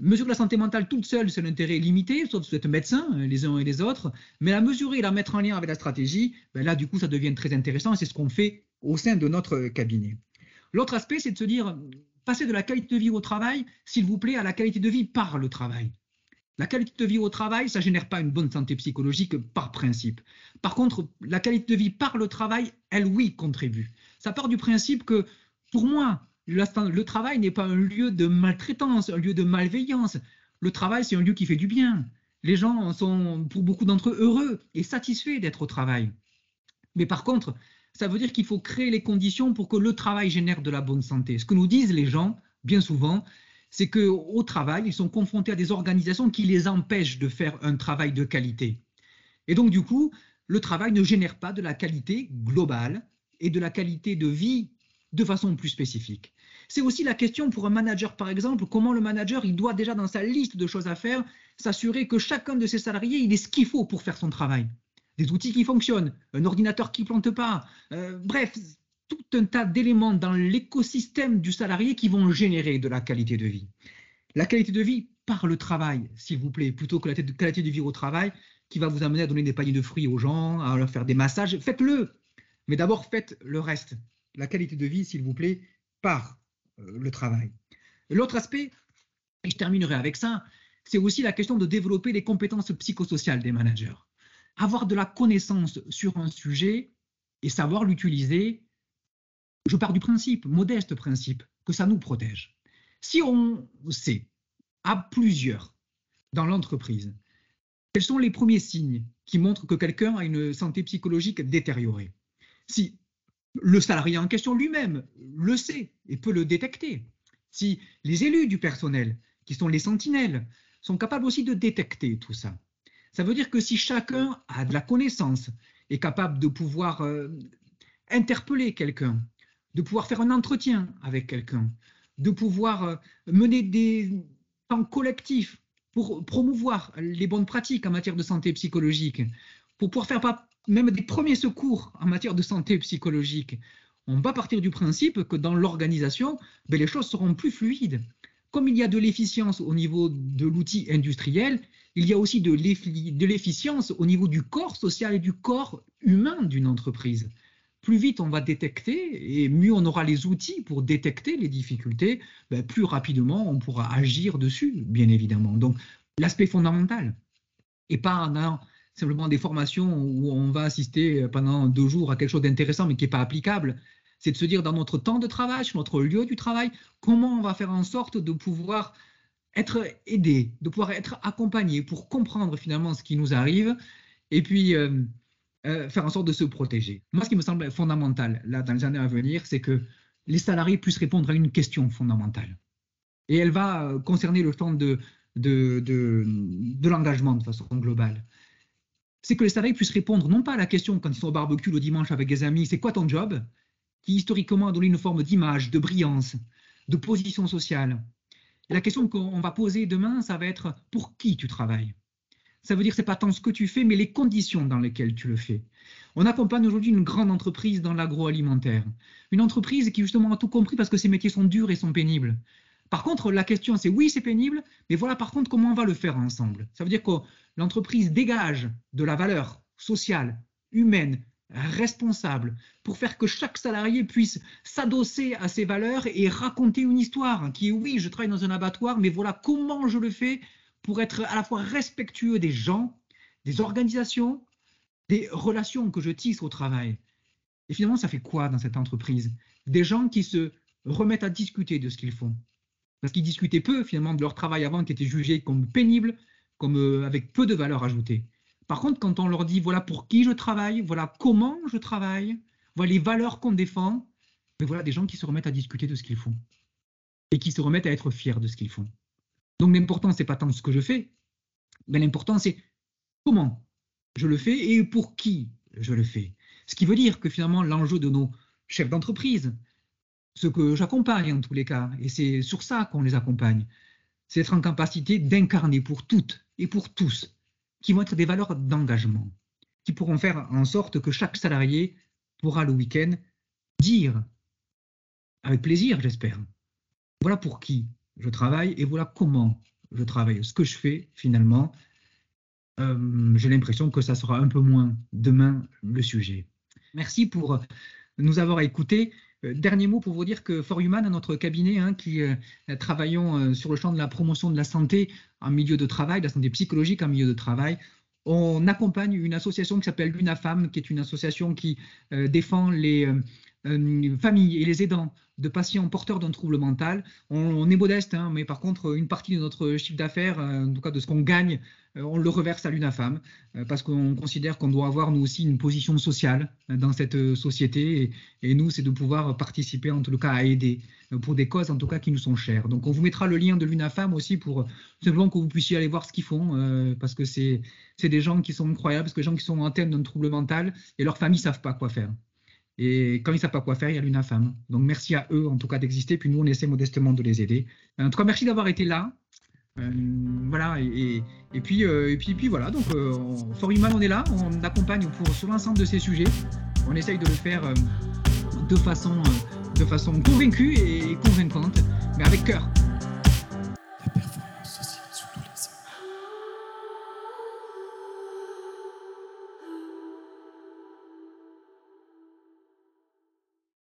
Mesurer la santé mentale toute seule, c'est un intérêt limité, sauf si vous êtes médecin, euh, les uns et les autres. Mais la mesurer et la mettre en lien avec la stratégie, ben là, du coup, ça devient très intéressant c'est ce qu'on fait au sein de notre cabinet. L'autre aspect, c'est de se dire, passer de la qualité de vie au travail, s'il vous plaît, à la qualité de vie par le travail. La qualité de vie au travail, ça ne génère pas une bonne santé psychologique par principe. Par contre, la qualité de vie par le travail, elle, oui, contribue. Ça part du principe que, pour moi, le travail n'est pas un lieu de maltraitance, un lieu de malveillance. Le travail, c'est un lieu qui fait du bien. Les gens sont, pour beaucoup d'entre eux, heureux et satisfaits d'être au travail. Mais par contre, ça veut dire qu'il faut créer les conditions pour que le travail génère de la bonne santé. Ce que nous disent les gens, bien souvent, c'est qu'au travail, ils sont confrontés à des organisations qui les empêchent de faire un travail de qualité. Et donc, du coup, le travail ne génère pas de la qualité globale et de la qualité de vie de façon plus spécifique. C'est aussi la question pour un manager, par exemple, comment le manager, il doit déjà dans sa liste de choses à faire, s'assurer que chacun de ses salariés, il ait ce qu'il faut pour faire son travail. Des outils qui fonctionnent, un ordinateur qui ne plante pas, euh, bref, tout un tas d'éléments dans l'écosystème du salarié qui vont générer de la qualité de vie. La qualité de vie par le travail, s'il vous plaît, plutôt que la qualité de vie au travail, qui va vous amener à donner des paniers de fruits aux gens, à leur faire des massages. Faites-le, mais d'abord faites le reste. La qualité de vie, s'il vous plaît, par euh, le travail. L'autre aspect, et je terminerai avec ça, c'est aussi la question de développer les compétences psychosociales des managers. Avoir de la connaissance sur un sujet et savoir l'utiliser, je pars du principe, modeste principe, que ça nous protège. Si on sait à plusieurs dans l'entreprise quels sont les premiers signes qui montrent que quelqu'un a une santé psychologique détériorée, si le salarié en question lui-même le sait et peut le détecter. Si les élus du personnel, qui sont les sentinelles, sont capables aussi de détecter tout ça. Ça veut dire que si chacun a de la connaissance, est capable de pouvoir euh, interpeller quelqu'un, de pouvoir faire un entretien avec quelqu'un, de pouvoir euh, mener des temps collectifs pour promouvoir les bonnes pratiques en matière de santé psychologique, pour pouvoir faire même des premiers secours en matière de santé psychologique, on va partir du principe que dans l'organisation, ben, les choses seront plus fluides. Comme il y a de l'efficience au niveau de l'outil industriel, il y a aussi de l'efficience au niveau du corps social et du corps humain d'une entreprise. Plus vite on va détecter et mieux on aura les outils pour détecter les difficultés, ben, plus rapidement on pourra agir dessus, bien évidemment. Donc l'aspect fondamental, et pas dans simplement des formations où on va assister pendant deux jours à quelque chose d'intéressant mais qui n'est pas applicable. C'est de se dire dans notre temps de travail, sur notre lieu du travail, comment on va faire en sorte de pouvoir être aidé, de pouvoir être accompagné pour comprendre finalement ce qui nous arrive et puis euh, euh, faire en sorte de se protéger. Moi, ce qui me semble fondamental là dans les années à venir, c'est que les salariés puissent répondre à une question fondamentale. Et elle va euh, concerner le temps de, de, de l'engagement de façon globale c'est que les salariés puissent répondre non pas à la question quand ils sont au barbecue le dimanche avec des amis, c'est quoi ton job? Qui historiquement a donné une forme d'image, de brillance, de position sociale. La question qu'on va poser demain, ça va être pour qui tu travailles? Ça veut dire c'est pas tant ce que tu fais, mais les conditions dans lesquelles tu le fais. On accompagne aujourd'hui une grande entreprise dans l'agroalimentaire, une entreprise qui justement a tout compris parce que ses métiers sont durs et sont pénibles. Par contre, la question, c'est oui, c'est pénible, mais voilà par contre comment on va le faire ensemble. Ça veut dire que l'entreprise dégage de la valeur sociale, humaine, responsable, pour faire que chaque salarié puisse s'adosser à ces valeurs et raconter une histoire qui est oui, je travaille dans un abattoir, mais voilà comment je le fais pour être à la fois respectueux des gens, des organisations, des relations que je tisse au travail. Et finalement, ça fait quoi dans cette entreprise? Des gens qui se remettent à discuter de ce qu'ils font, parce qu'ils discutaient peu finalement de leur travail avant qui était jugé comme pénible, comme euh, avec peu de valeur ajoutée. Par contre, quand on leur dit voilà pour qui je travaille, voilà comment je travaille, voilà les valeurs qu'on défend, mais voilà des gens qui se remettent à discuter de ce qu'ils font et qui se remettent à être fiers de ce qu'ils font. Donc l'important c'est pas tant ce que je fais, mais l'important c'est comment je le fais et pour qui je le fais. Ce qui veut dire que finalement l'enjeu de nos chefs d'entreprise, ce que j'accompagne en tous les cas, et c'est sur ça qu'on les accompagne, c'est être en capacité d'incarner pour toutes et pour tous, qui vont être des valeurs d'engagement, qui pourront faire en sorte que chaque salarié pourra le week-end dire, avec plaisir j'espère, voilà pour qui je travaille et voilà comment je travaille, ce que je fais finalement. Euh, j'ai l'impression que ça sera un peu moins demain le sujet. Merci pour nous avoir écoutés. Euh, dernier mot pour vous dire que For Human, notre cabinet, hein, qui euh, travaillons euh, sur le champ de la promotion de la santé en milieu de travail, de la santé psychologique en milieu de travail, on accompagne une association qui s'appelle l'UNAFAM, qui est une association qui défend les familles et les aidants de patients porteurs d'un trouble mental. On, est modeste, hein, mais par contre, une partie de notre chiffre d'affaires, en tout cas de ce qu'on gagne, on le reverse à l'UNAFAM parce qu'on considère qu'on doit avoir nous aussi une position sociale dans cette société. Et, nous, c'est de pouvoir participer en tout cas à aider pour des causes en tout cas qui nous sont chères. Donc on vous mettra le lien de l'UNAFAM aussi pour simplement que vous puissiez aller voir ce qu'ils font parce que c'est des gens qui sont incroyables, parce que les gens qui sont atteints d'un trouble mental et leurs familles ne savent pas quoi faire. Et quand ils ne savent pas quoi faire, il y a l'UNAFAM. Donc merci à eux en tout cas d'exister, puis nous on essaie modestement de les aider. En tout cas, merci d'avoir été là. Euh, voilà, et, puis, euh, et, puis, voilà, donc euh, Human, on est là, on accompagne pour, sur l'ensemble de ces sujets. On essaye de le faire euh, de, façon, de façon convaincue et convaincante, mais avec cœur.